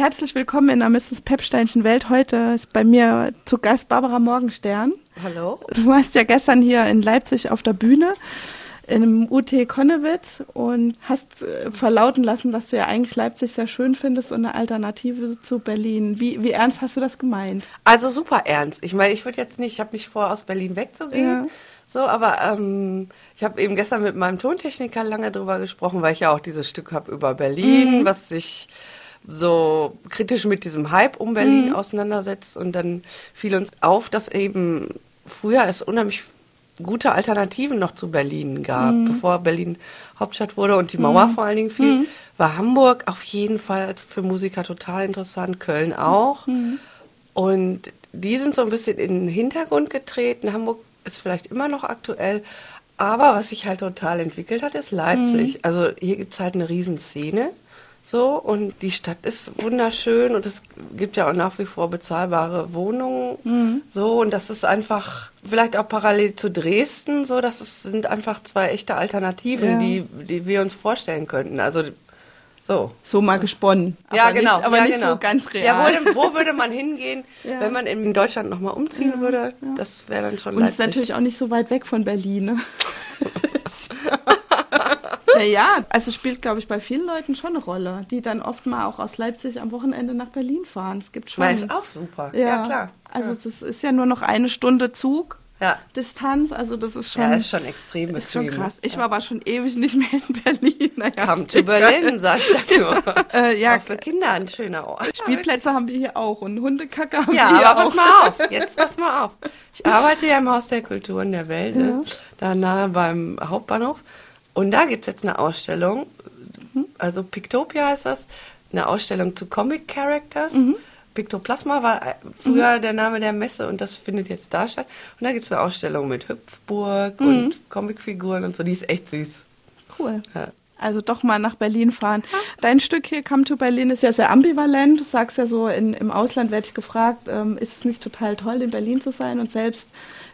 herzlich willkommen in der Mrs. Pepsteinchen Welt. Heute ist bei mir zu Gast Barbara Morgenstern. Hallo. Du warst ja gestern hier in Leipzig auf der Bühne einem UT Konnewitz und hast äh, verlauten lassen, dass du ja eigentlich Leipzig sehr schön findest und eine Alternative zu Berlin. Wie, wie ernst hast du das gemeint? Also super ernst. Ich meine, ich würde jetzt nicht, ich habe mich vor, aus Berlin wegzugehen. Ja. So, aber ähm, ich habe eben gestern mit meinem Tontechniker lange drüber gesprochen, weil ich ja auch dieses Stück habe über Berlin, mhm. was sich so kritisch mit diesem Hype um Berlin mhm. auseinandersetzt. Und dann fiel uns auf, dass eben früher es unheimlich gute Alternativen noch zu Berlin gab, mhm. bevor Berlin Hauptstadt wurde und die Mauer mhm. vor allen Dingen fiel, mhm. war Hamburg auf jeden Fall für Musiker total interessant, Köln auch. Mhm. Und die sind so ein bisschen in den Hintergrund getreten. Hamburg ist vielleicht immer noch aktuell, aber was sich halt total entwickelt hat, ist Leipzig. Mhm. Also hier gibt es halt eine Riesenszene. So, und die Stadt ist wunderschön und es gibt ja auch nach wie vor bezahlbare Wohnungen. Mhm. So, und das ist einfach vielleicht auch parallel zu Dresden, so, das ist, sind einfach zwei echte Alternativen, ja. die, die wir uns vorstellen könnten. Also, so. So mal gesponnen. Ja, genau. Nicht, aber ja, nicht genau. so ganz real. Ja, wo, wo würde man hingehen, ja. wenn man in Deutschland nochmal umziehen würde? Das wäre dann schon Und es ist natürlich auch nicht so weit weg von Berlin, ne? Naja, also spielt, glaube ich, bei vielen Leuten schon eine Rolle, die dann oft mal auch aus Leipzig am Wochenende nach Berlin fahren. Es gibt schon. Weil ist auch super. Ja, ja klar. Also das ist ja nur noch eine Stunde Zug. Ja. Distanz, also das ist schon. Ja, ist schon extrem ist schon krass. Ich war aber schon ewig nicht mehr in Berlin. Naja. Come to Berlin, sag ich da nur. äh, ja, auch für Kinder ein schöner Ort. Spielplätze haben wir hier auch und Hundekacke haben ja, wir hier aber auch. pass mal auf, jetzt pass mal auf. Ich arbeite ja im Haus der Kulturen der Welt, ja. da nahe beim Hauptbahnhof. Und da gibt es jetzt eine Ausstellung, also Pictopia heißt das, eine Ausstellung zu Comic Characters. Mhm. Pictoplasma war äh, früher mhm. der Name der Messe und das findet jetzt da statt. Und da gibt es eine Ausstellung mit Hüpfburg mhm. und Comicfiguren und so, die ist echt süß. Cool. Ja. Also doch mal nach Berlin fahren. Dein Stück hier, Come to Berlin, ist ja sehr ambivalent. Du sagst ja so, in, im Ausland werde ich gefragt, ähm, ist es nicht total toll, in Berlin zu sein? Und selbst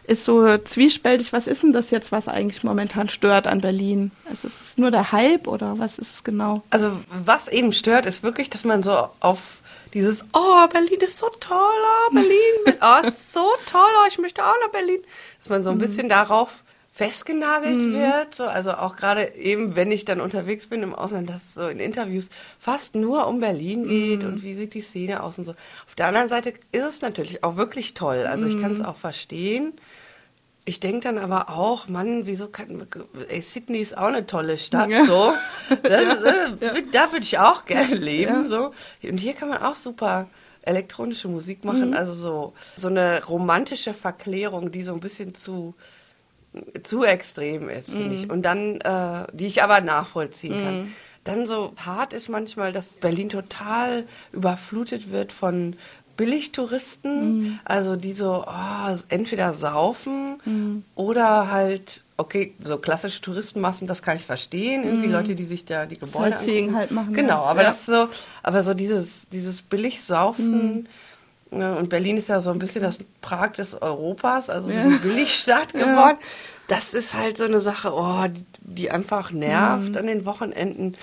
ist so zwiespältig. Was ist denn das jetzt, was eigentlich momentan stört an Berlin? Ist es nur der Hype oder was ist es genau? Also was eben stört, ist wirklich, dass man so auf dieses, oh, Berlin ist so toll, oh, Berlin, oh, ist so toll, oh, ich möchte auch nach Berlin, dass man so ein mhm. bisschen darauf festgenagelt mhm. wird. So, also auch gerade eben, wenn ich dann unterwegs bin im Ausland, dass es so in Interviews fast nur um Berlin geht mhm. und wie sieht die Szene aus und so. Auf der anderen Seite ist es natürlich auch wirklich toll. Also ich kann es mhm. auch verstehen. Ich denke dann aber auch, Mann, wieso kann ey, Sydney ist auch eine tolle Stadt, ja. so. Das, ja. Da würde ich auch gerne leben, so. Und hier kann man auch super elektronische Musik machen, mhm. also so so eine romantische Verklärung, die so ein bisschen zu zu extrem ist, finde mm. ich. Und dann, äh, die ich aber nachvollziehen mm. kann. Dann so hart ist manchmal, dass Berlin total überflutet wird von Billigtouristen, mm. also die so oh, entweder saufen mm. oder halt, okay, so klassische Touristenmassen, das kann ich verstehen, irgendwie. Leute, die sich da die Gebäude halt machen. Genau, aber ja. das so, aber so dieses, dieses Billigsaufen, mm. Ja, und Berlin ist ja so ein bisschen das Prag des Europas, also so eine Billigstadt geworden. Ja. Das ist halt so eine Sache, oh, die, die einfach nervt mhm. an den Wochenenden.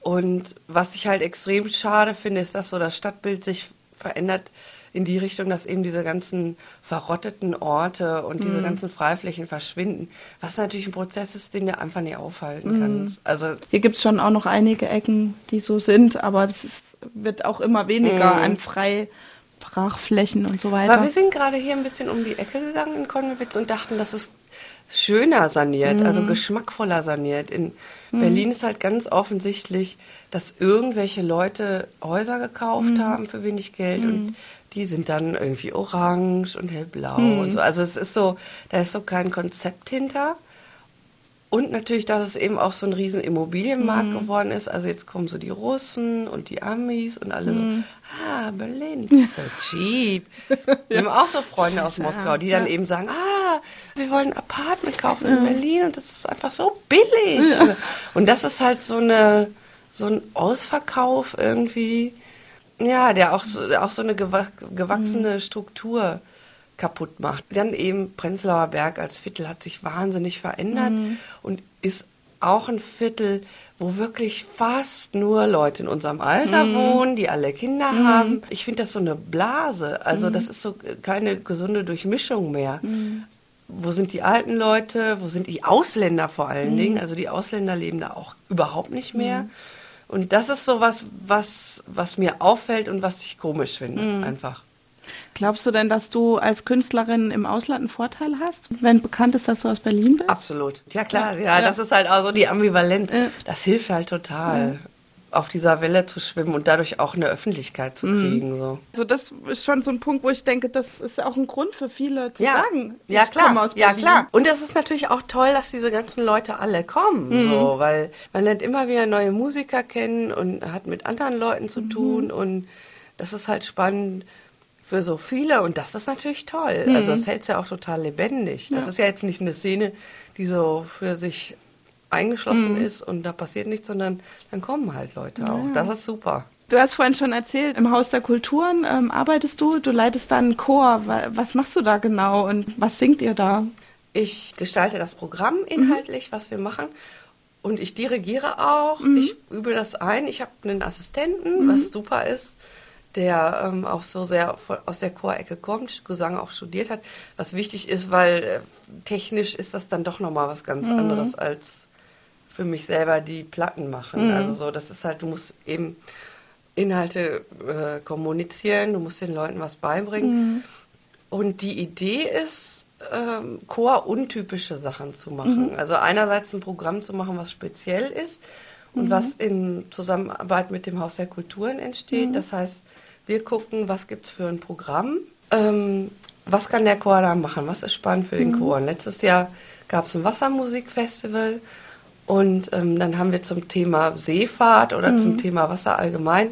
Und was ich halt extrem schade finde, ist, dass so das Stadtbild sich verändert in die Richtung, dass eben diese ganzen verrotteten Orte und diese mhm. ganzen Freiflächen verschwinden. Was natürlich ein Prozess ist, den du einfach nicht aufhalten mhm. kannst. Also Hier gibt es schon auch noch einige Ecken, die so sind, aber das ist, wird auch immer weniger mhm. an frei Brachflächen und so weiter. Aber wir sind gerade hier ein bisschen um die Ecke gegangen in Konnewitz und dachten, das ist schöner saniert, mhm. also geschmackvoller saniert. In mhm. Berlin ist halt ganz offensichtlich, dass irgendwelche Leute Häuser gekauft mhm. haben für wenig Geld und mhm. die sind dann irgendwie orange und hellblau mhm. und so. Also es ist so, da ist so kein Konzept hinter. Und natürlich, dass es eben auch so ein riesen Immobilienmarkt mhm. geworden ist. Also jetzt kommen so die Russen und die Amis und alle mhm. so, ah, Berlin, so cheap. Wir haben auch so Freunde aus Moskau, die dann ja. eben sagen, ah, wir wollen ein Apartment kaufen in Berlin und das ist einfach so billig. Ja. Und das ist halt so eine, so ein Ausverkauf irgendwie, ja, der auch so, auch so eine gewachsene mhm. Struktur kaputt macht. Dann eben Prenzlauer Berg als Viertel hat sich wahnsinnig verändert mhm. und ist auch ein Viertel, wo wirklich fast nur Leute in unserem Alter Mhm. wohnen, die alle Kinder haben. Ich finde das so eine Blase. Also Mhm. das ist so keine gesunde Durchmischung mehr. Wo sind die alten Leute? Wo sind die Ausländer vor Mhm. allen Dingen? Also die Ausländer leben da auch überhaupt nicht mehr. Und das ist so was, was, was mir auffällt und was ich komisch finde, Mhm. einfach. Glaubst du denn, dass du als Künstlerin im Ausland einen Vorteil hast, wenn bekannt ist, dass du aus Berlin bist? Absolut. Ja, klar. Ja. Ja, Ja. das ist halt auch so die Ambivalenz. Ja. Das hilft halt total, auf dieser Welle zu schwimmen und dadurch auch eine Öffentlichkeit zu Mhm. kriegen. So. Also das ist schon so ein Punkt, wo ich denke, das ist auch ein Grund für viele zu sagen. ja ich komme klar, aus ja Berlin. klar. Und das ist natürlich auch toll, dass diese ganzen Leute alle kommen, Mhm. so, weil man lernt immer wieder neue Musiker kennen und hat mit anderen Leuten zu Mhm. tun und das ist halt spannend für so viele und das ist natürlich toll. Mhm. Also das hält es ja auch total lebendig. Das ist ja jetzt nicht eine Szene, die so für sich eingeschlossen Mhm. ist und da passiert nichts, sondern dann kommen halt Leute auch. Das ist super. Du hast vorhin schon erzählt, im Haus der Kulturen ähm, arbeitest du, du leitest da einen Chor. Wa- Was machst du da genau und was singt ihr da? Ich gestalte das Programm inhaltlich, was wir machen. Und ich dirigiere auch. Ich übe das ein. Ich habe einen Assistenten, was super ist, der ähm, auch so sehr aus der Chorecke kommt, Gesang auch studiert hat. Was wichtig ist, weil äh, technisch ist das dann doch nochmal was ganz anderes als für mich selber die Platten machen. Also so, das ist halt, du musst eben Inhalte äh, kommunizieren, du musst den Leuten was beibringen. Und die Idee ist, ähm, Chor-untypische Sachen zu machen. Also einerseits ein Programm zu machen, was speziell ist und was in Zusammenarbeit mit dem Haus der Kulturen entsteht. Das heißt, wir gucken, was gibt es für ein Programm, ähm, was kann der Chor da machen, was ist spannend für den Chor. Und letztes Jahr gab es ein Wassermusikfestival und ähm, dann haben wir zum Thema Seefahrt oder zum Thema Wasser allgemein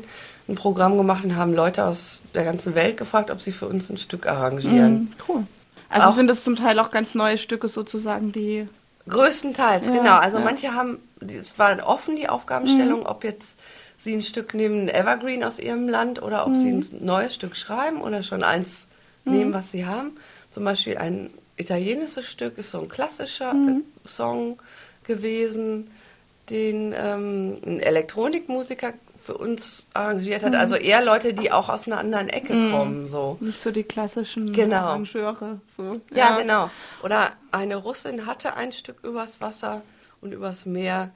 ein Programm gemacht und haben Leute aus der ganzen Welt gefragt, ob sie für uns ein Stück arrangieren. Cool. Also Auch- sind das zum Teil auch ganz neue Stücke sozusagen, die Größtenteils, Ja, genau. Also ja. manche haben, es war offen die Aufgabenstellung, ob jetzt sie ein Stück nehmen, ein Evergreen aus ihrem Land, oder ob sie ein neues Stück schreiben oder schon eins nehmen, was sie haben. Zum Beispiel ein italienisches Stück ist so ein klassischer äh, Song gewesen, den ähm, ein Elektronikmusiker für uns arrangiert hat. Also eher Leute, die auch aus einer anderen Ecke kommen, so. nicht so die klassischen Genau. Arrangeure. So. Ja, genau. Oder eine Russin hatte ein Stück übers Wasser und übers Meer.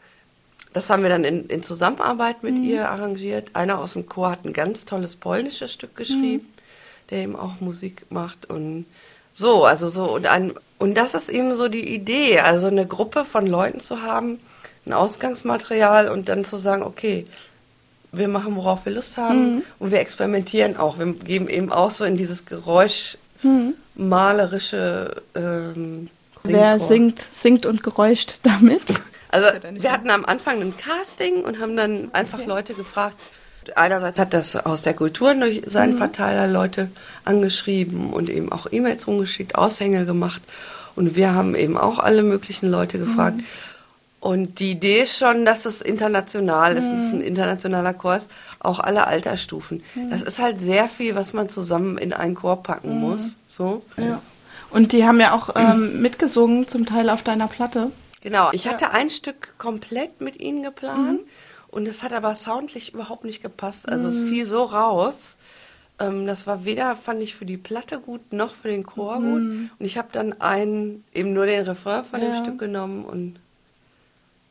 Das haben wir dann in, in Zusammenarbeit mit ihr arrangiert. Einer aus dem Chor hat ein ganz tolles polnisches Stück geschrieben, der eben auch Musik macht und so, also so und ein und das ist eben so die Idee, also eine Gruppe von Leuten zu haben, ein Ausgangsmaterial und dann zu sagen, okay, wir machen, worauf wir Lust haben und wir experimentieren auch. Wir geben eben auch so in dieses Geräusch malerische ähm, Wer singt, singt und geräuscht damit? Also wir hatten am Anfang ein Casting und haben dann einfach Leute gefragt. Einerseits hat das aus der Kultur durch Mhm. seinen Verteiler Leute angeschrieben und eben auch E-Mails rumgeschickt, Aushänge gemacht. Und wir haben eben auch alle möglichen Leute gefragt. Mhm. Und die Idee ist schon, dass es international ist, es ist ein Mhm. internationaler Kurs, auch alle Altersstufen. Das ist halt sehr viel, was man zusammen in einen Chor packen muss. So. Ja. Und die haben ja auch ähm, mitgesungen, zum Teil auf deiner Platte. Genau. Ich hatte ein Stück komplett mit ihnen geplant und es hat aber soundlich überhaupt nicht gepasst. Also es fiel so raus. Ähm, das war weder, fand ich, für die Platte gut, noch für den Chor gut. Und ich habe dann einen, eben nur den Refrain von dem Ja. Stück genommen und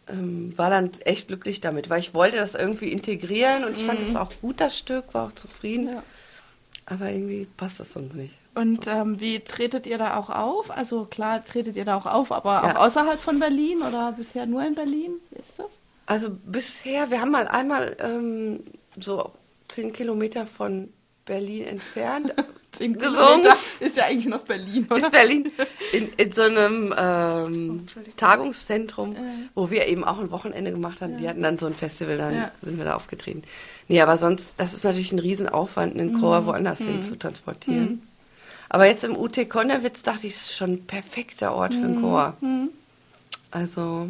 ähm, war dann echt glücklich damit, weil ich wollte das irgendwie integrieren und ich fand es auch gut, das Stück, war auch zufrieden. Ja. Aber irgendwie passt das sonst nicht. Und ähm, wie tretet ihr da auch auf? Also klar, tretet ihr da auch auf, aber Ja. auch außerhalb von Berlin oder bisher nur in Berlin? Wie ist das? Also bisher, wir haben mal einmal ähm, so zehn Kilometer von Berlin entfernt Zehn gesungen. Ist ja eigentlich noch Berlin, oder? Ist Berlin in, in so einem ähm, Entschuldigung. Tagungszentrum, wo wir eben auch ein Wochenende gemacht haben. Die hatten dann so ein Festival, dann Ja. sind wir da aufgetreten. Nee, aber sonst, das ist natürlich ein Riesenaufwand, einen Mhm. Chor woanders hin zu transportieren. Aber jetzt im UT Konnewitz dachte ich, es ist schon ein perfekter Ort für einen Mhm. Chor. Also,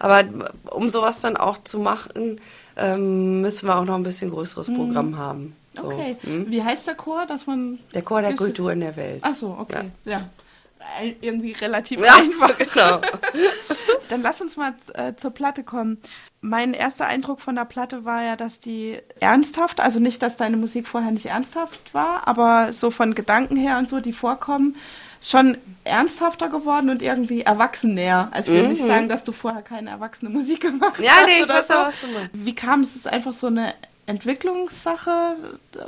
aber um sowas dann auch zu machen, ähm, müssen wir auch noch ein bisschen größeres Programm haben. So, Mhm. Okay. hm? Wie heißt der Chor, dass man. Der Chor der Kultur in der Welt. Ach so, okay. Ja. irgendwie relativ Ja, einfach. genau. Dann lass uns mal äh, zur Platte kommen. Mein erster Eindruck von der Platte war ja, dass die ernsthaft, also nicht, dass deine Musik vorher nicht ernsthaft war, aber so von Gedanken her und so, die vorkommen, schon ernsthafter geworden und irgendwie erwachsener. Also ich will nicht sagen, dass du vorher keine erwachsene Musik gemacht Mhm. Ja, hast nee, ich weiß so. auch, was du meinst. Wie kam es? Ist es einfach so eine Entwicklungssache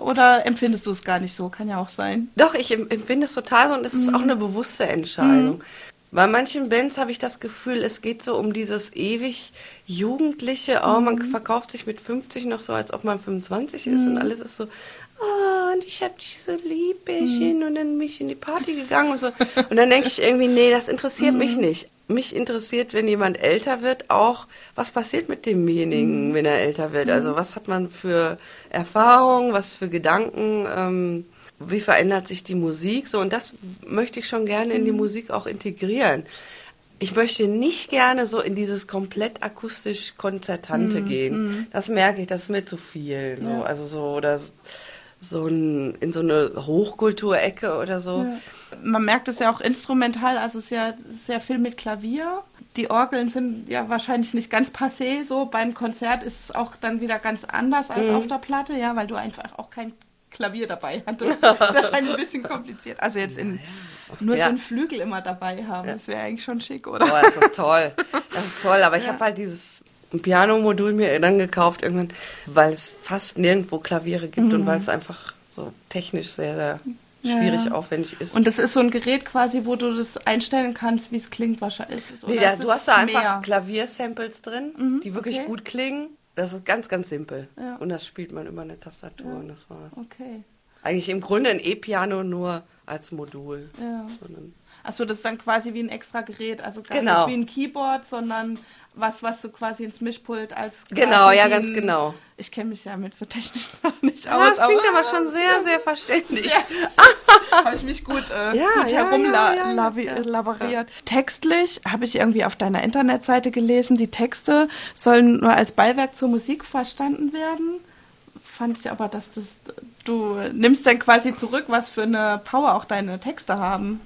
oder empfindest du es gar nicht so? Kann ja auch sein. Doch, ich em- empfinde es total so und es ist auch eine bewusste Entscheidung. Bei manchen Bands habe ich das Gefühl, es geht so um dieses ewig Jugendliche, oh, man verkauft sich mit 50 noch so, als ob man 25 ist und alles ist so, oh, und ich habe dich so lieb, Bärchen, und dann bin ich in die Party gegangen und so. Und dann denke ich irgendwie, nee, das interessiert mich nicht. Mich interessiert, wenn jemand älter wird, auch, was passiert mit demjenigen, wenn er älter wird. Also was hat man für Erfahrungen, was für Gedanken, ähm, wie verändert sich die Musik? So, und das möchte ich schon gerne in die Musik auch integrieren. Ich möchte nicht gerne so in dieses komplett akustisch Konzertante gehen. Das merke ich, das ist mir zu viel. So. Ja. Also so, oder so ein, in so eine Hochkulturecke oder so. Man merkt es ja auch instrumental, also es ist ja sehr viel mit Klavier. Die Orgeln sind ja wahrscheinlich nicht ganz passé so. Beim Konzert ist es auch dann wieder ganz anders als Mhm. auf der Platte, ja, weil du einfach auch kein Klavier dabei hattest. Das ist wahrscheinlich ein bisschen kompliziert. Also jetzt in, nur Ja. so einen Flügel immer dabei haben, das wäre eigentlich schon schick, oder? Oh, das ist toll. Das ist toll, aber ich habe halt dieses Piano-Modul mir dann gekauft irgendwann, weil es fast nirgendwo Klaviere gibt und weil es einfach so technisch sehr, sehr Ja, schwierig ja. aufwendig ist. Und das ist so ein Gerät quasi, wo du das einstellen kannst, wie es klingt wahrscheinlich. Ist es, nee, oder da, ist du hast da einfach mehr? Klaviersamples drin, die wirklich okay. gut klingen. Das ist ganz, ganz simpel. Ja. Und das spielt man über eine Tastatur und das war's. Okay. Eigentlich im Grunde ein E-Piano nur als Modul. Ja. Sondern Achso, das ist dann quasi wie ein extra Gerät, also gar Genau. nicht wie ein Keyboard, sondern was, was du quasi ins Mischpult als Genau, ja, ganz ein- genau. Ich kenne mich ja mit so Technik noch nicht Ja, aus. das klingt aber schon sehr, sehr verständlich. habe ich mich gut, äh, Ja, gut ja, herumla ja, ja, lavi- ja. lavariert. Textlich habe ich irgendwie auf deiner Internetseite gelesen, die Texte sollen nur als Beiwerk zur Musik verstanden werden. Fand ich aber, dass das du nimmst dann quasi zurück, was für eine Power auch deine Texte haben.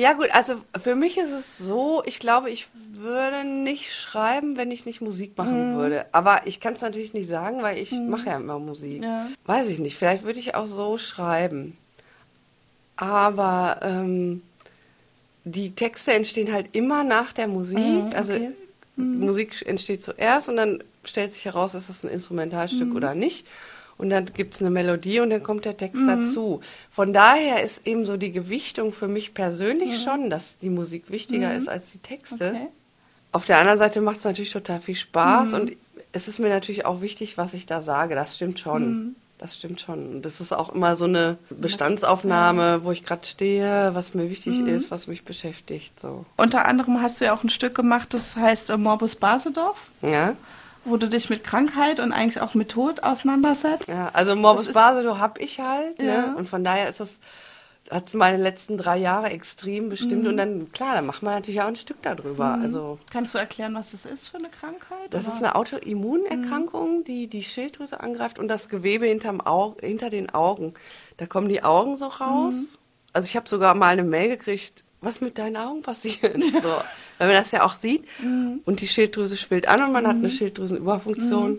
Ja gut, also für mich ist es so, ich glaube, ich würde nicht schreiben, wenn ich nicht Musik machen würde. Aber ich kann es natürlich nicht sagen, weil ich mache ja immer Musik. Ja. Weiß ich nicht, vielleicht würde ich auch so schreiben. Aber ähm, die Texte entstehen halt immer nach der Musik. Mhm, Also okay. Musik entsteht zuerst und dann stellt sich heraus, ist das ein Instrumentalstück oder nicht. Und dann gibt es eine Melodie und dann kommt der Text dazu. Von daher ist eben so die Gewichtung für mich persönlich schon, dass die Musik wichtiger ist als die Texte. Okay. Auf der anderen Seite macht es natürlich total viel Spaß und es ist mir natürlich auch wichtig, was ich da sage. Das stimmt schon. Das stimmt schon. Das ist auch immer so eine Bestandsaufnahme, wo ich gerade stehe, was mir wichtig ist, was mich beschäftigt. So. Unter anderem hast du ja auch ein Stück gemacht, das heißt äh, Morbus Basedorf, Ja, wo du dich mit Krankheit und eigentlich auch mit Tod auseinandersetzt. ja. also Morbus Basedow habe ich halt. Ja. Ne? Und von daher ist das hat es meine letzten drei Jahre extrem bestimmt. Und dann, klar, dann macht man natürlich auch ein Stück darüber. Also Kannst du erklären, was das ist für eine Krankheit? Das oder? ist eine Autoimmunerkrankung, die die Schilddrüse angreift und das Gewebe hinterm Au hinter den Augen. Da kommen die Augen so raus. Also ich habe sogar mal eine Mail gekriegt, was mit deinen Augen passiert. So, weil man das ja auch sieht. Und die Schilddrüse schwillt an und man hat eine Schilddrüsenüberfunktion,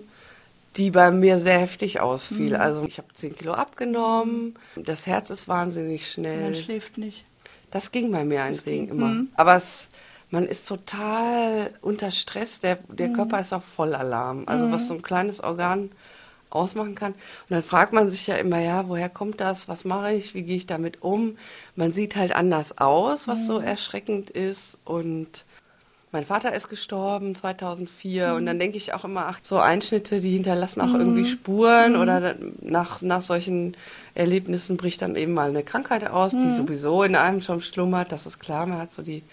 die bei mir sehr heftig ausfiel. Also ich habe 10 Kilo abgenommen, das Herz ist wahnsinnig schnell. Man schläft nicht. Das ging bei mir eigentlich ging, immer. mhm. Aber es, man ist total unter Stress. Der, der Mhm. Körper ist auf Vollalarm. Also was so ein kleines Organ ausmachen kann. Und dann fragt man sich ja immer, ja, woher kommt das? Was mache ich? Wie gehe ich damit um? Man sieht halt anders aus, was Mhm. so erschreckend ist. Und mein Vater ist gestorben 2004 und dann denke ich auch immer, ach, so Einschnitte, die hinterlassen auch irgendwie Spuren oder dann nach, nach solchen Erlebnissen bricht dann eben mal eine Krankheit aus, die sowieso in einem schon schlummert, das ist klar, man hat so die,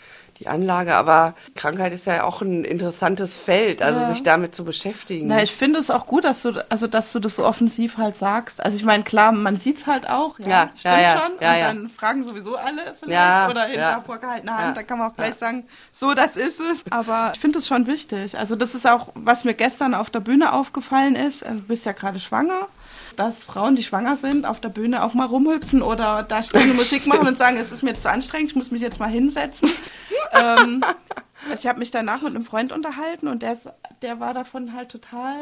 die Anlage, aber Krankheit ist ja auch ein interessantes Feld, also Ja. sich damit zu beschäftigen. Na, ich finde es auch gut, dass du, also dass du das so offensiv halt sagst. Also ich meine, klar, man sieht es halt auch, ja, Ja, stimmt ja, schon. und dann fragen sowieso alle vielleicht oder hinter vorgehaltener Hand, da kann man auch gleich sagen, so, das ist es. Aber ich finde es schon wichtig. Also das ist auch, was mir gestern auf der Bühne aufgefallen ist. Also du bist ja gerade schwanger. Dass Frauen, die schwanger sind, auf der Bühne auch mal rumhüpfen oder da stehen Musik machen und sagen, es ist mir zu anstrengend, ich muss mich jetzt mal hinsetzen. ähm, also ich habe mich danach mit einem Freund unterhalten und der, der war davon halt total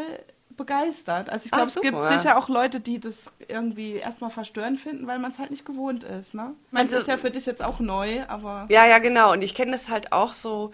begeistert. Also ich glaube, es gibt sicher auch Leute, die das irgendwie erstmal verstörend finden, weil man es halt nicht gewohnt ist. Ne? Es also, ist ja für dich jetzt auch neu, aber. Ja, ja, genau. Und ich kenne das halt auch so.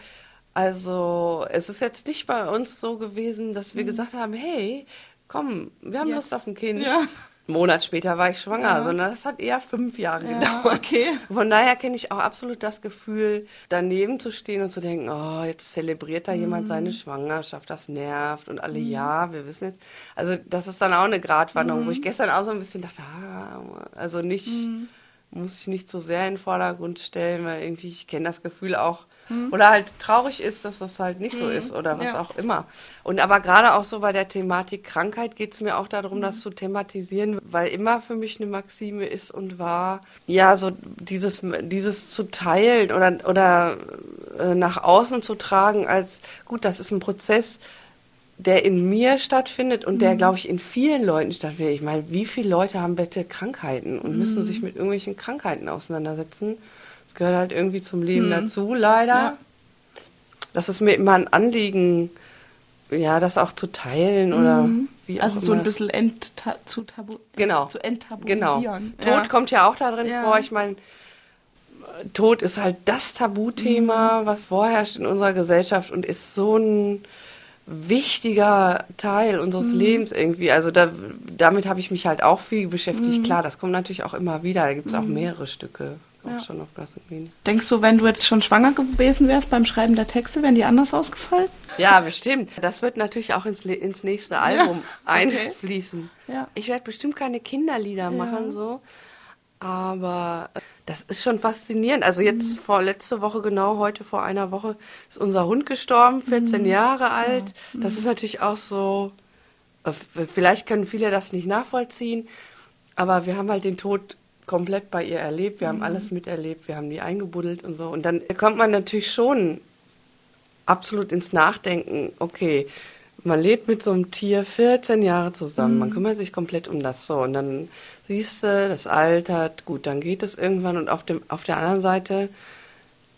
Also es ist jetzt nicht bei uns so gewesen, dass wir mhm. gesagt haben, hey, komm, wir haben jetzt. Lust auf ein Kind. Ja. Einen Monat später war ich schwanger, ja. sondern das hat eher fünf Jahre ja, gedauert. Okay. Von daher kenne ich auch absolut das Gefühl, daneben zu stehen und zu denken, oh, jetzt zelebriert da mhm. jemand seine mhm. Schwangerschaft, das nervt und alle, mhm. ja, wir wissen jetzt. Also das ist dann auch eine Gratwanderung, mhm. wo ich gestern auch so ein bisschen dachte, ah, also nicht, mhm. muss ich nicht so sehr in den Vordergrund stellen, weil irgendwie, ich kenne das Gefühl auch, Mhm. Oder halt traurig ist, dass das halt nicht so mhm. ist oder was ja. auch immer. Und aber gerade auch so bei der Thematik Krankheit geht es mir auch darum, mhm. das zu thematisieren, weil immer für mich eine Maxime ist und war, ja, so dieses, dieses zu teilen oder, oder äh, nach außen zu tragen als, gut, das ist ein Prozess, der in mir stattfindet und der, mhm. glaube ich, in vielen Leuten stattfindet. Ich meine, wie viele Leute haben bitte Krankheiten und müssen mhm. sich mit irgendwelchen Krankheiten auseinandersetzen? Das gehört halt irgendwie zum Leben hm. dazu, leider. Ja. Das ist mir immer ein Anliegen, ja, das auch zu teilen oder mhm. wie auch Also so ein bisschen ent zu, tabu genau. zu enttabuisieren. Genau. Tod kommt ja auch da drin ja. vor. Ich meine, Tod ist halt das Tabuthema, mhm. was vorherrscht in unserer Gesellschaft und ist so ein wichtiger Teil unseres mhm. Lebens irgendwie. Also da, damit habe ich mich halt auch viel beschäftigt. Mhm. Klar, das kommt natürlich auch immer wieder. Da gibt es auch mhm. mehrere Stücke ja. schon auf Gas und Biene. Denkst du, wenn du jetzt schon schwanger gewesen wärst beim Schreiben der Texte, wären die anders ausgefallen? Ja, bestimmt. Das wird natürlich auch ins, ins nächste Album ja. einfließen. Ja. Ich werde bestimmt keine Kinderlieder machen, so. Aber das ist schon faszinierend. Also jetzt mhm. vor letzte Woche, genau heute vor einer Woche, ist unser Hund gestorben, 14 mhm. Jahre alt. Das mhm. ist natürlich auch so, äh, vielleicht können viele das nicht nachvollziehen, aber wir haben halt den Tod komplett bei ihr erlebt, wir haben mhm. alles miterlebt, wir haben die eingebuddelt und so. Und dann kommt man natürlich schon absolut ins Nachdenken, okay, man lebt mit so einem Tier 14 Jahre zusammen, mhm. man kümmert sich komplett um das so. Und dann siehst du, das altert, gut, dann geht es irgendwann und auf, dem, auf der anderen Seite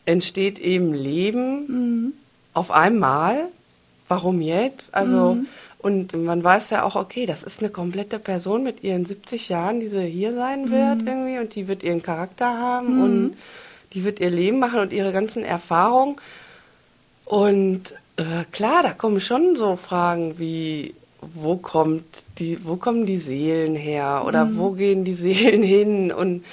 entsteht eben Leben mhm. auf einmal. Warum jetzt? Also mhm. Und man weiß ja auch, okay, das ist eine komplette Person mit ihren 70 Jahren, die sie hier sein wird mhm. irgendwie und die wird ihren Charakter haben mhm. und die wird ihr Leben machen und ihre ganzen Erfahrungen. Und äh, klar, da kommen schon so Fragen wie, wo kommt die, wo kommen die Seelen her oder mhm. wo gehen die Seelen hin und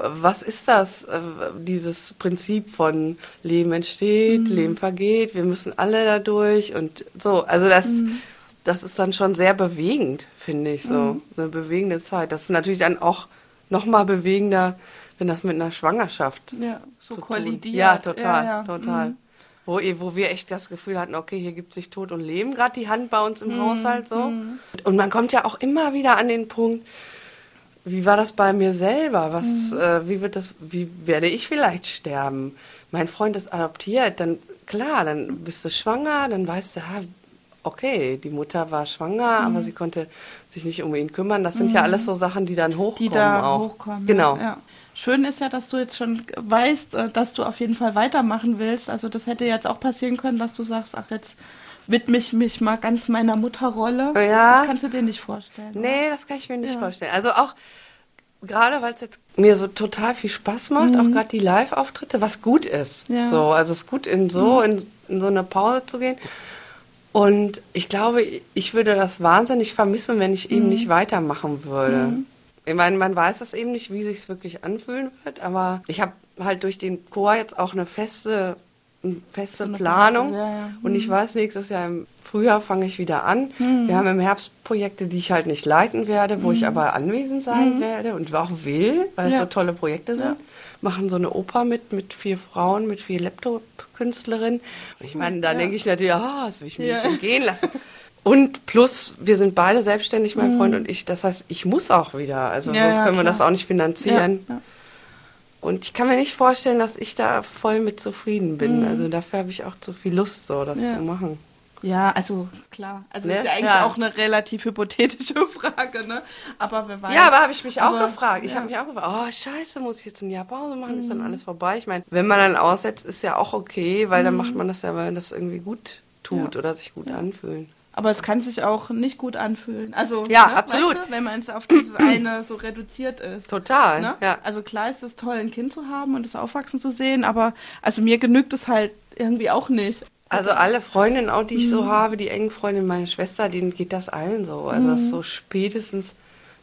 was ist das, äh, dieses Prinzip von Leben entsteht, mhm. Leben vergeht, wir müssen alle dadurch und so. Also das, mhm das ist dann schon sehr bewegend, finde ich, so mhm. eine bewegende Zeit. Das ist natürlich dann auch noch mal bewegender, wenn das mit einer Schwangerschaft ja, so kollidiert. Ja, total, ja, ja. total. Mhm. Wo, wo wir echt das Gefühl hatten, okay, hier gibt sich Tod und Leben, gerade die Hand bei uns im mhm. Haushalt so. Mhm. Und man kommt ja auch immer wieder an den Punkt, wie war das bei mir selber? Was, mhm. äh, wie wird das, wie werde ich vielleicht sterben? Mein Freund ist adoptiert, dann klar, dann bist du schwanger, dann weißt du, ha, okay, die Mutter war schwanger, mhm. aber sie konnte sich nicht um ihn kümmern. Das sind mhm. ja alles so Sachen, die dann hochkommen. Die da auch. hochkommen. Genau. Ja. Schön ist ja, dass du jetzt schon weißt, äh, dass du auf jeden Fall weitermachen willst. Also das hätte jetzt auch passieren können, dass du sagst, ach jetzt widme ich mich mal ganz meiner Mutterrolle. Ja. Das kannst du dir nicht vorstellen. Nee, oder? das kann ich mir nicht ja. vorstellen. Also auch gerade weil es jetzt mir so total viel Spaß macht, mhm. auch gerade die Live-Auftritte, was gut ist. Ja. So, also es ist gut in so mhm. in, in so eine Pause zu gehen. Und ich glaube, ich würde das wahnsinnig vermissen, wenn ich mhm. eben nicht weitermachen würde. Mhm. Ich meine, man weiß das eben nicht, wie sich es wirklich anfühlen wird, aber ich habe halt durch den Chor jetzt auch eine feste, feste so eine Planung. Phase, ja, ja. Und ich mhm. weiß, nächstes Jahr im Frühjahr fange ich wieder an. Mhm. Wir haben im Herbst Projekte, die ich halt nicht leiten werde, wo ich mhm. aber anwesend sein werde und auch will, weil ja. es so tolle Projekte sind machen so eine Oper mit, mit vier Frauen, mit vier Laptop-Künstlerinnen. Und ich meine, da denke ich natürlich, ah, das will ich mir nicht entgehen lassen. Und plus, wir sind beide selbstständig, mein mhm. Freund und ich. Das heißt, ich muss auch wieder. Also sonst können wir das auch nicht finanzieren. Und ich kann mir nicht vorstellen, dass ich da voll mit zufrieden bin. Mhm. Also dafür habe ich auch zu viel Lust, so das zu machen. Ja, also klar. Also Ne? ist ja eigentlich Ja. auch eine relativ hypothetische Frage, ne? Aber wer weiß. Ja, aber habe ich mich auch Aber, gefragt. Ich ja. habe mich auch gefragt, oh scheiße, muss ich jetzt ein Jahr Pause machen, ist Mhm. dann alles vorbei? Ich meine, wenn man dann aussetzt, ist ja auch okay, weil dann Mhm. macht man das ja, weil das irgendwie gut tut oder sich gut anfühlen. Aber es kann sich auch nicht gut anfühlen. Also, Ja, ne, absolut. Weißt du, wenn man es auf dieses eine so reduziert ist. Total, Ne? ja. Also klar ist es toll, ein Kind zu haben und es aufwachsen zu sehen, aber also mir genügt es halt irgendwie auch nicht. Also alle Freundinnen, auch die ich Mhm. so habe, die engen Freundinnen, meine Schwester, denen geht das allen so. Also Mhm. das ist so spätestens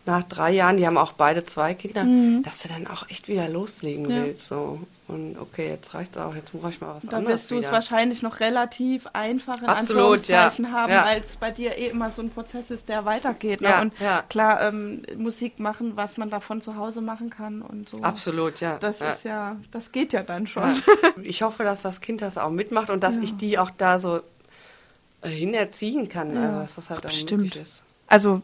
nach drei Jahren, die haben auch beide zwei Kinder, dass du dann auch echt wieder loslegen Mhm. Ja. willst. So. Und okay, jetzt reicht's auch, jetzt brauche ich mal was Da anderes wirst du es wahrscheinlich noch relativ einfach in Absolut, ja. Anführungszeichen haben, Ja. weil es bei dir eh immer so ein Prozess ist, der weitergeht. Ne? Ja, und ja. klar, ähm, Musik machen, was man davon zu Hause machen kann und so. Absolut, ja. Das ja. ist ja, das geht ja dann schon. Ja. Ich hoffe, dass das Kind das auch mitmacht und dass Ja. ich die auch da so äh, hinerziehen kann, Ja, also dass das halt auch bestimmt. möglich ist. Also,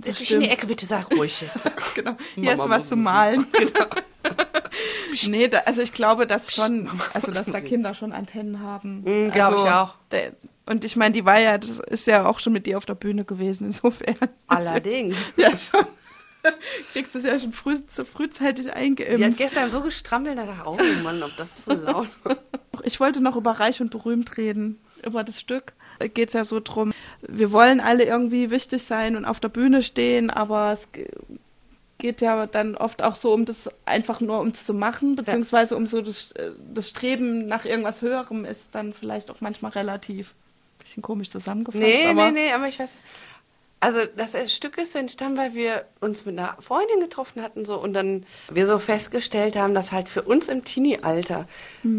Setz dich in die Ecke, bitte sag ruhig jetzt. genau, hier ist Mama was zu muss malen. Genau. nee, da, also ich glaube, dass schon, also dass da Kinder schon Antennen haben. Mm, glaub also, ich auch. Der, und ich meine, die war ja, das ist ja auch schon mit dir auf der Bühne gewesen, insofern. Allerdings. Ja, schon. Kriegst du es ja schon früh, frühzeitig Die hat eingeimpft. gestern so gestrampelt, da dachte ich, oh Mann, ob das so laut war. Ich wollte noch über Reich und Berühmt reden, über das Stück. Da geht es ja so drum, wir wollen alle irgendwie wichtig sein und auf der Bühne stehen, aber es ge- geht ja dann oft auch so um das, einfach nur um es zu machen, beziehungsweise um so das, äh, das Streben nach irgendwas Höherem ist dann vielleicht auch manchmal relativ, bisschen komisch zusammengefasst. Nee, aber nee, nee, aber ich weiß. Also das Stück ist entstanden, weil wir uns mit einer Freundin getroffen hatten so und dann wir so festgestellt haben, dass halt für uns im Teenie-Alter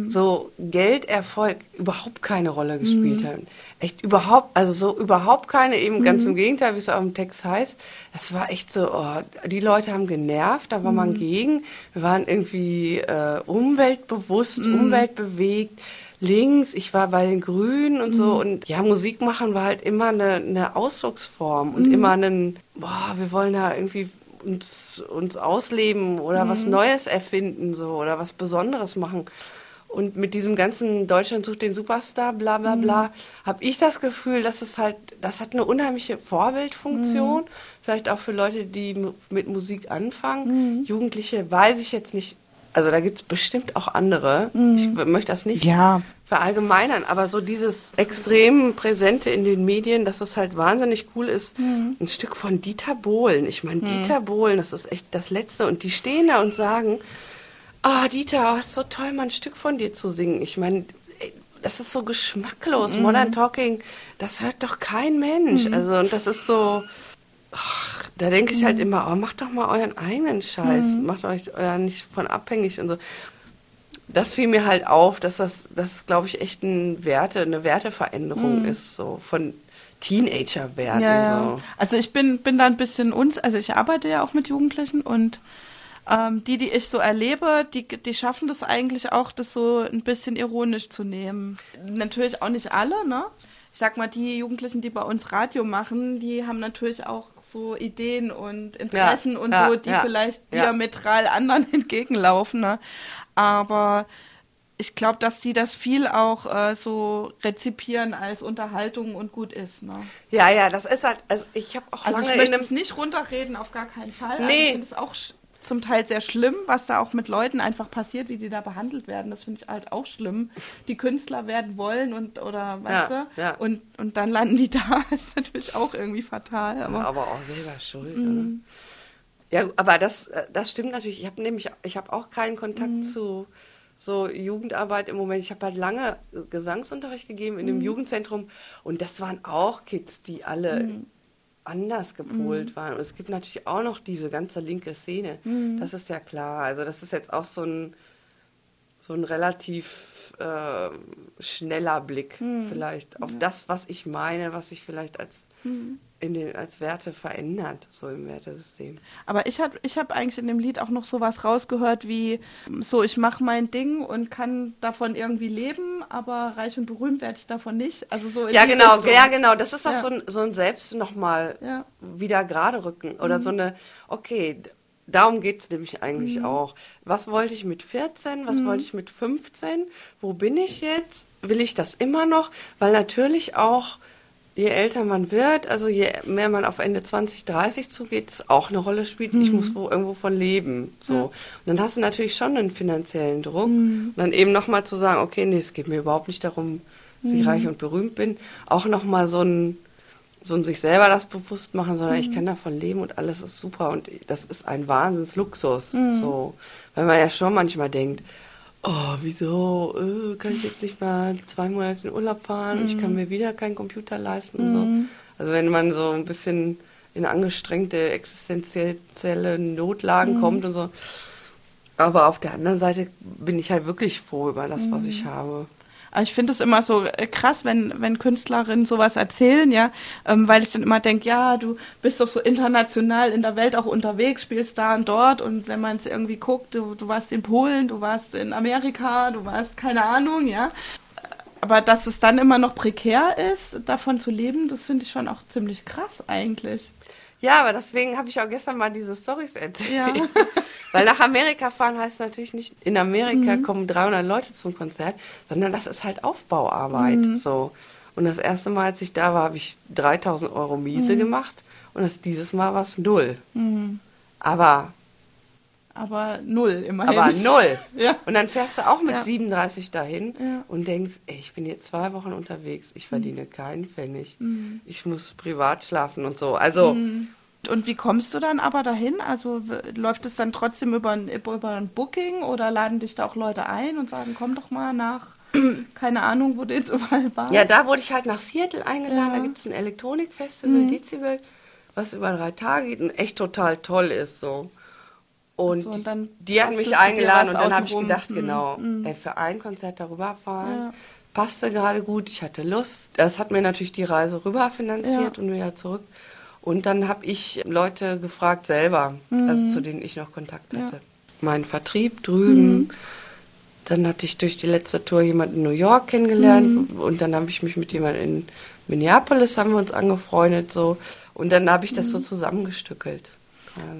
so Gelderfolg überhaupt keine Rolle gespielt hat. Echt überhaupt, also so überhaupt keine, eben ganz im Gegenteil, wie es auch im Text heißt. Das war echt so, oh, die Leute haben genervt, da war man gegen. Wir waren irgendwie äh, umweltbewusst, umweltbewegt links, ich war bei den Grünen und so. Und ja, Musik machen war halt immer eine, eine Ausdrucksform und immer ein, boah, wir wollen da irgendwie uns, uns ausleben oder was Neues erfinden so oder was Besonderes machen. Und mit diesem ganzen Deutschland sucht den Superstar, bla bla bla, habe ich das Gefühl, dass es halt, das hat eine unheimliche Vorbildfunktion. Vielleicht auch für Leute, die mit Musik anfangen. Jugendliche weiß ich jetzt nicht. Also da gibt es bestimmt auch andere. Ich w- möchte das nicht Ja. verallgemeinern, aber so dieses extrem Präsente in den Medien, dass es halt wahnsinnig cool ist, ein Stück von Dieter Bohlen. Ich meine, Dieter Bohlen, das ist echt das Letzte. Und die stehen da und sagen, ah, Dieter, oh, ist so toll, mal ein Stück von dir zu singen. Ich meine, das ist so geschmacklos. Modern Talking, das hört doch kein Mensch. Also, und das ist so, ach, da denke ich halt immer, oh, macht doch mal euren eigenen Scheiß. Macht euch da nicht von abhängig und so. Das fiel mir halt auf, dass das, das glaube ich, echt ein Werte, eine Werteveränderung ist, so von Teenager-Werten. Ja, ja. So. Also ich bin, bin da ein bisschen uns, also ich arbeite ja auch mit Jugendlichen und ähm, die, die ich so erlebe, die, die schaffen das eigentlich auch, das so ein bisschen ironisch zu nehmen. Natürlich auch nicht alle, ne? Ich sag mal, die Jugendlichen, die bei uns Radio machen, die haben natürlich auch so Ideen und Interessen Ja, und ja, so, die ja, vielleicht diametral anderen entgegenlaufen, ne? Aber ich glaube, dass die das viel auch äh, so rezipieren als Unterhaltung und gut ist, ne? Ja, ja, das ist halt, also ich habe auch Also lange ich in einem es nicht runterreden, auf gar keinen Fall. Nee. Also ich finde es auch zum Teil sehr schlimm, was da auch mit Leuten einfach passiert, wie die da behandelt werden. Das finde ich halt auch schlimm. Die Künstler werden wollen und oder weißt Ja, du? ja. Und, und dann landen die da. ist natürlich auch irgendwie fatal. Aber, aber auch selber schuld. Oder? Ja, aber das, äh, das stimmt natürlich. Ich habe nämlich, ich habe auch keinen Kontakt Mhm. zu so Jugendarbeit im Moment. Ich habe halt lange Gesangsunterricht gegeben in Mhm. einem Jugendzentrum und das waren auch Kids, die alle Mhm. Anders gepolt waren. Und es gibt natürlich auch noch diese ganze linke Szene. Mhm. Das ist ja klar. Also das ist jetzt auch so ein so ein relativ äh, schneller Blick Mhm. vielleicht auf das, was ich meine, was sich vielleicht als in den als Werte verändert, so im Wertesystem. aber ich habe ich hab eigentlich in dem Lied auch noch sowas rausgehört wie, so ich mache mein Ding und kann davon irgendwie leben, aber reich und berühmt werde ich davon nicht. Also so Ja, genau, Richtung. ja, genau. Das ist auch Ja. so ein, so ein Selbst nochmal Ja. wieder gerade rücken. Oder so eine, okay, darum geht's nämlich eigentlich auch. Was wollte ich mit 14? Was wollte ich mit 15? Wo bin ich jetzt? Will ich das immer noch? Weil natürlich auch, je älter man wird, also je mehr man auf Ende 20, 30 zugeht, das auch eine Rolle spielt. Ich muss wo, irgendwo von leben. So. Und dann hast du natürlich schon einen finanziellen Druck. Und dann eben nochmal zu sagen, okay, nee, es geht mir überhaupt nicht darum, dass ich reich und berühmt bin. Auch nochmal so ein so ein sich selber das bewusst machen, sondern ich kann davon leben und alles ist super und das ist ein Wahnsinnsluxus. So, weil man ja schon manchmal denkt, oh, wieso äh, kann ich jetzt nicht mal zwei Monate in Urlaub fahren und ich kann mir wieder keinen Computer leisten und so. Also wenn man so ein bisschen in angestrengte existenzielle Notlagen kommt und so. Aber auf der anderen Seite bin ich halt wirklich froh über das, was ich habe. Aber ich finde es immer so äh, krass, wenn, wenn Künstlerinnen sowas erzählen, ja, ähm, weil ich dann immer denke, ja, du bist doch so international in der Welt auch unterwegs, spielst da und dort und wenn man es irgendwie guckt, du, du warst in Polen, du warst in Amerika, du warst keine Ahnung, ja. Aber dass es dann immer noch prekär ist, davon zu leben, das finde ich schon auch ziemlich krass eigentlich. Ja, aber deswegen habe ich auch gestern mal diese Stories erzählt. Ja. Weil nach Amerika fahren heißt natürlich nicht, in Amerika Mhm. kommen 300 Leute zum Konzert, sondern das ist halt Aufbauarbeit. Mhm. So. Und das erste Mal, als ich da war, habe ich 3000 Euro Miese Mhm. gemacht und das, dieses Mal war es null. Aber, Aber null immerhin. aber null. Ja. Und dann fährst du auch mit Ja. 37 dahin Ja. Mhm. und denkst, ey, ich bin jetzt zwei Wochen unterwegs, ich verdiene keinen Pfennig. Ich muss privat schlafen und so. Also, Mhm. Und wie kommst du dann aber dahin? Also läuft es dann trotzdem über ein, über ein Booking oder laden dich da auch Leute ein und sagen, komm doch mal nach, keine Ahnung, wo du jetzt überall warst? Ja, da wurde ich halt nach Seattle eingeladen. Ja. Da gibt es ein Elektronikfestival, Dezibel, was über drei Tage geht und echt total toll ist so. Und, so, und die hatten mich eingeladen und dann habe ich gedacht, Mhm. genau, Mhm. ey, für ein Konzert darüber fahren, Ja. passte gerade gut, ich hatte Lust. Das hat mir natürlich die Reise rüber finanziert Ja. und wieder zurück. Und dann habe ich Leute gefragt selber, also zu denen ich noch Kontakt Mhm. Ja. hatte. Mein Vertrieb drüben. Mhm. Dann hatte ich durch die letzte Tour jemanden in New York kennengelernt Mhm. und dann habe ich mich mit jemandem in Minneapolis haben wir uns angefreundet so und dann habe ich das so zusammengestückelt.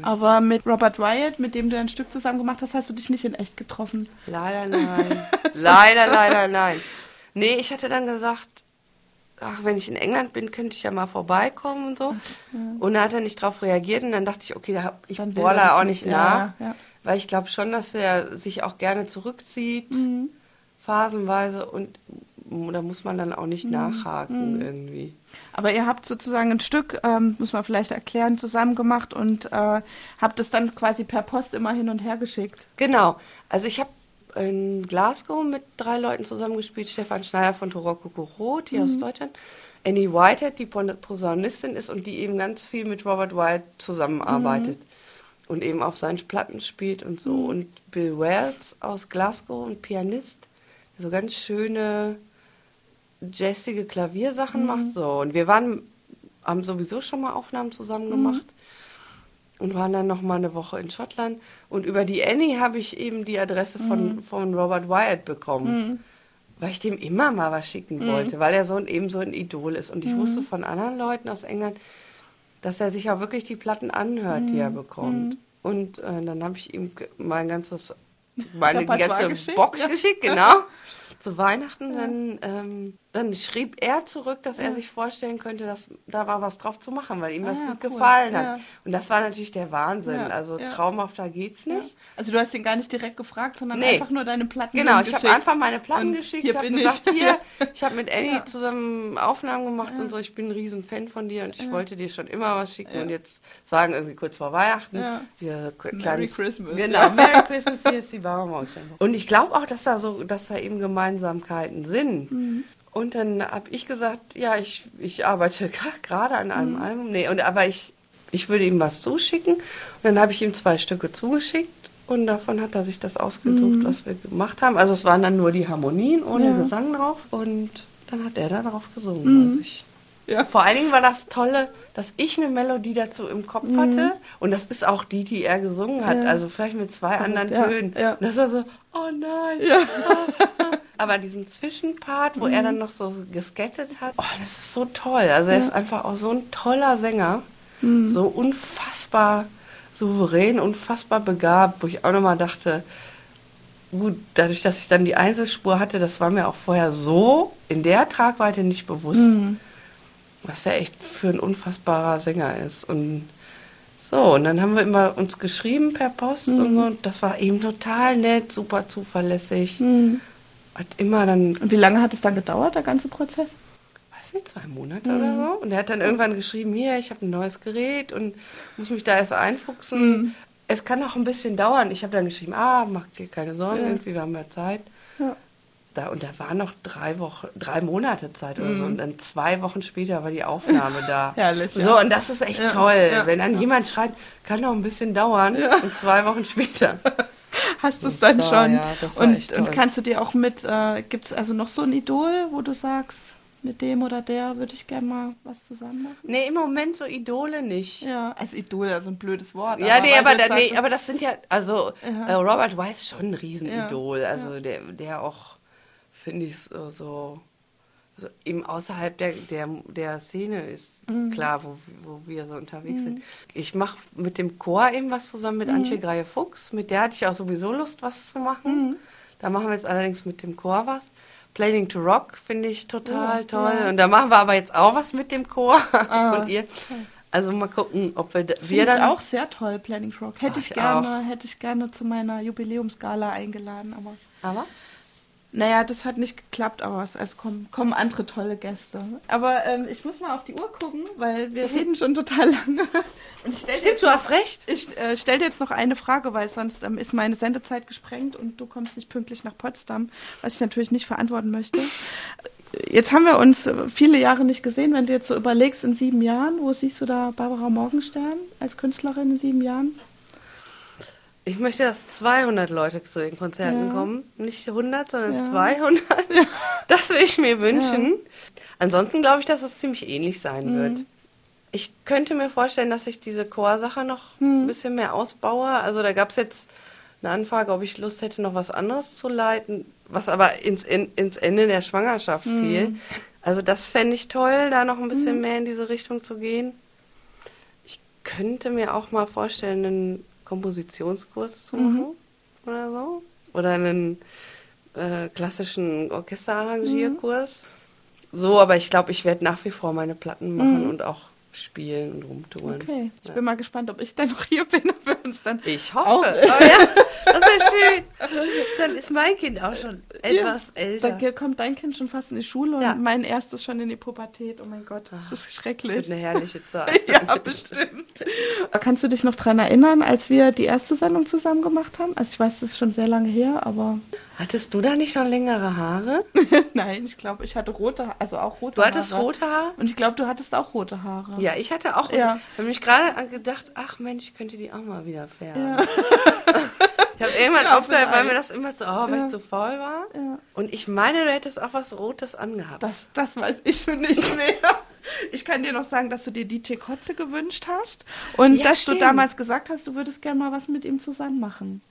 Aber mit Robert Wyatt, mit dem du ein Stück zusammen gemacht hast, hast du dich nicht in echt getroffen. Leider nein. leider, leider nein. Nee, ich hatte dann gesagt, ach, wenn ich in England bin, könnte ich ja mal vorbeikommen und so. Und da hat er nicht drauf reagiert und dann dachte ich, okay, da hab, ich bohr er da auch nicht. nicht Ja, nach. ja. Weil ich glaube schon, dass er sich auch gerne zurückzieht, Mhm. phasenweise und da muss man dann auch Mhm. nicht nachhaken irgendwie. Aber ihr habt sozusagen ein Stück, ähm, muss man vielleicht erklären, zusammen gemacht und äh, habt es dann quasi per Post immer hin und her geschickt. Genau. Also ich habe in Glasgow mit drei Leuten zusammengespielt. Stefan Schneider von Toroko Roth, hier aus Deutschland. Annie Whitehead, die Posaunistin ist und die eben ganz viel mit Robert White zusammenarbeitet. Und eben auf seinen Platten spielt und so. Und Bill Wells aus Glasgow, ein Pianist, so ganz schöne jazzige Klaviersachen macht. So. Und wir waren, haben sowieso schon mal Aufnahmen zusammen gemacht und waren dann noch mal eine Woche in Schottland. Und über die Annie habe ich eben die Adresse von, von Robert Wyatt bekommen, weil ich dem immer mal was schicken wollte, weil er so ein, eben so ein Idol ist. Und ich wusste von anderen Leuten aus England, dass er sich auch wirklich die Platten anhört, die er bekommt. Und äh, dann habe ich ihm mein ganzes, meine ganze geschickt, Box ja. geschickt, genau. Zu Weihnachten, dann, ähm, dann schrieb er zurück, dass er sich vorstellen könnte, dass da war was drauf zu machen, weil ihm Ah das gut cool. gefallen hat. Und das war natürlich der Wahnsinn. Also traumhafter geht's nicht. Also du hast ihn gar nicht direkt gefragt, sondern Nee. einfach nur deine Platten Genau, ich habe einfach meine Platten Und geschickt, habe bin gesagt, ich. hier, ich habe mit Annie zusammen Aufnahmen gemacht und so, ich bin ein riesen Fan von dir und ich wollte dir schon immer was schicken und jetzt sagen irgendwie kurz vor Weihnachten, wir Merry Christmas, Genau. Merry Christmas, hier ist die Baumorgenschenke. Und ich glaube auch, dass da so, dass da eben Gemeinsamkeiten sind. Mhm. Und dann habe ich gesagt, ja, ich, ich arbeite gerade an einem Mhm. Album. Nee, und, aber ich, ich würde ihm was zuschicken. Und dann habe ich ihm zwei Stücke zugeschickt. Und davon hat er sich das ausgesucht, was wir gemacht haben. Also es waren dann nur die Harmonien ohne Mhm. Ja. Gesang drauf. Und dann hat er da drauf gesungen. Also ich, Ja. vor allen Dingen war das Tolle, dass ich eine Melodie dazu im Kopf hatte. Und das ist auch die, die er gesungen hat. Mhm. Ja. Also vielleicht mit zwei anderen ja, Tönen. ja. Und das war so, oh nein. Aber diesen Zwischenpart, wo er dann noch so geskettet hat, oh, das ist so toll. Also er ist einfach auch so ein toller Sänger. So unfassbar souverän, unfassbar begabt, wo ich auch nochmal dachte, gut, dadurch, dass ich dann die Einzelspur hatte, das war mir auch vorher so in der Tragweite nicht bewusst, Mhm. was er echt für ein unfassbarer Sänger ist. Und so, und dann haben wir immer uns geschrieben per Post und so. Und das war eben total nett, super zuverlässig. Mhm. Hat immer dann Und wie lange hat es dann gedauert, der ganze Prozess? weiß nicht, zwei Monate oder so. Und er hat dann irgendwann geschrieben, hier, ich habe ein neues Gerät und muss mich da erst einfuchsen. Es kann auch ein bisschen dauern. Ich habe dann geschrieben, ah, mach dir keine Sorgen, Ja. irgendwie, wir haben ja Zeit. Ja. Da, und da waren noch drei Wochen, drei Monate Zeit oder so. Und dann zwei Wochen später war die Aufnahme da. Herrlich, ja. So, und das ist echt Ja, toll. ja, Wenn dann jemand schreibt, kann noch ein bisschen dauern. Und zwei Wochen später. Hast du es dann schon? ja, und, und kannst du dir auch mit, äh, gibt es also noch so ein Idol, wo du sagst, mit dem oder der würde ich gerne mal was zusammen machen? Nee, im Moment so Idole nicht. Ja, also Idol, also ein blödes Wort. Ja, nee, weil aber, da, nee, aber das sind ja, also Ja. äh, Robert Weiss schon ein Riesenidol. Ja, Also der, der auch, finde ich, so, so, eben außerhalb der, der, der Szene ist Mhm. klar, wo, wo wir so unterwegs sind. Ich mache mit dem Chor eben was zusammen Mhm. mit Antje Greie-Fuchs. Mit der hatte ich auch sowieso Lust, was zu machen. Mhm. Da machen wir jetzt allerdings mit dem Chor was. Planning to Rock finde ich total Oh, toll. ja. Und da machen wir aber jetzt auch was mit dem Chor Ah, und ihr. Also mal gucken, ob wir, da- wir ich dann auch sehr toll, Planning Rock. Hätte Ach, ich ich gerne, hätte ich gerne zu meiner Jubiläumsgala eingeladen, aber Aber? Naja, das hat nicht geklappt, aber es also kommen, kommen andere tolle Gäste. Aber ähm, ich muss mal auf die Uhr gucken, weil wir reden schon total lange. Und ich stelle dir Stimmt, du hast recht. Ich äh, stelle dir jetzt noch eine Frage, weil sonst ähm, ist meine Sendezeit gesprengt und du kommst nicht pünktlich nach Potsdam, was ich natürlich nicht verantworten möchte. Jetzt haben wir uns äh, viele Jahre nicht gesehen. Wenn du jetzt so überlegst, in sieben Jahren, wo siehst du da Barbara Morgenstern als Künstlerin in sieben Jahren? Ich möchte, dass 200 Leute zu den Konzerten Ja. kommen. Nicht 100, sondern Ja. 200. Das will ich mir wünschen. Ansonsten glaube ich, dass es ziemlich ähnlich sein Mhm. wird. Ich könnte mir vorstellen, dass ich diese Chorsache noch Mhm. ein bisschen mehr ausbaue. Also da gab es jetzt eine Anfrage, ob ich Lust hätte, noch was anderes zu leiten, was aber ins, in, ins Ende der Schwangerschaft Mhm. fiel. Also das fände ich toll, da noch ein bisschen mehr in diese Richtung zu gehen. Ich könnte mir auch mal vorstellen, einen Kompositionskurs zu machen oder so. Oder einen äh, klassischen Orchesterarrangierkurs. So, aber ich glaube, ich werde nach wie vor meine Platten machen und auch spielen und rumtouren. Okay, ich Ja. bin mal gespannt, ob ich dann noch hier bin und wir uns dann Ich Auch- hoffe. Oh, ja, das wäre schön. Dann ist mein Kind auch schon etwas älter. Da kommt dein Kind schon fast in die Schule und Ja. mein erstes schon in die Pubertät. Oh mein Gott, das ist Das wird schrecklich. eine herrliche Zeit. Ja, bestimmt. Kannst du dich noch dran erinnern, als wir die erste Sendung zusammen gemacht haben? Also ich weiß, das ist schon sehr lange her, aber Hattest du da nicht noch längere Haare? nein, ich glaube, ich hatte rote, also auch rote Du Haare. hattest rote Haare? Und ich glaube, du hattest auch rote Haare. Ja, ich hatte auch. Ja. Ich habe mich gerade gedacht, ach Mensch, ich könnte die auch mal wieder färben. Ja. Ich habe irgendwann Ja, aufgehört, weil mir das immer so, oh, weil Ja. ich zu faul war. Ja. Und ich meine, du hättest auch was Rotes angehabt. Das, das weiß ich schon nicht mehr. Ich kann dir noch sagen, dass du dir DJ Kotze gewünscht hast und dass stimmt. du damals gesagt hast, du würdest gerne mal was mit ihm zusammen machen.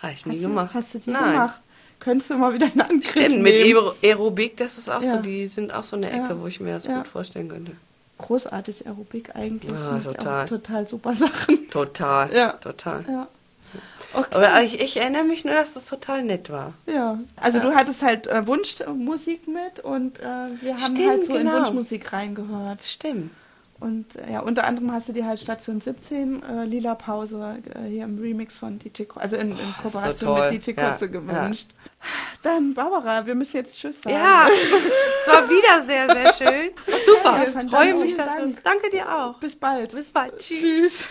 Habe ich nie Hast gemacht. Du, hast du die Nein. gemacht? Könntest du mal wieder einen Angriff Stimmt, mit nehmen? Aero- Aerobik, das ist auch Ja. so, die sind auch so eine Ecke, Ja. wo ich mir das Ja. gut vorstellen könnte. Großartig Aerobik eigentlich. Ja, total. total super Sachen. Total. Ja. Total. Ja. Okay. Aber ich, ich erinnere mich nur, dass das total nett war. ja. Also du hattest halt äh, Wunschmusik mit und äh, wir haben Stimmt, halt so in genau. Wunschmusik reingehört. Stimmt. Und äh, ja, unter anderem hast du dir halt Station 17 äh, Lila Pause äh, hier im Remix von DJ Ko- also in, in so Kooperation toll. mit DJ Ja, Kurze gewünscht. Dann Barbara, wir müssen jetzt Tschüss sagen. Ja, es war wieder sehr, sehr schön. Super. Ja, freue mich, dass wir uns. Danke dir auch. Bis bald. Bis bald. Tschüss. Tschüss.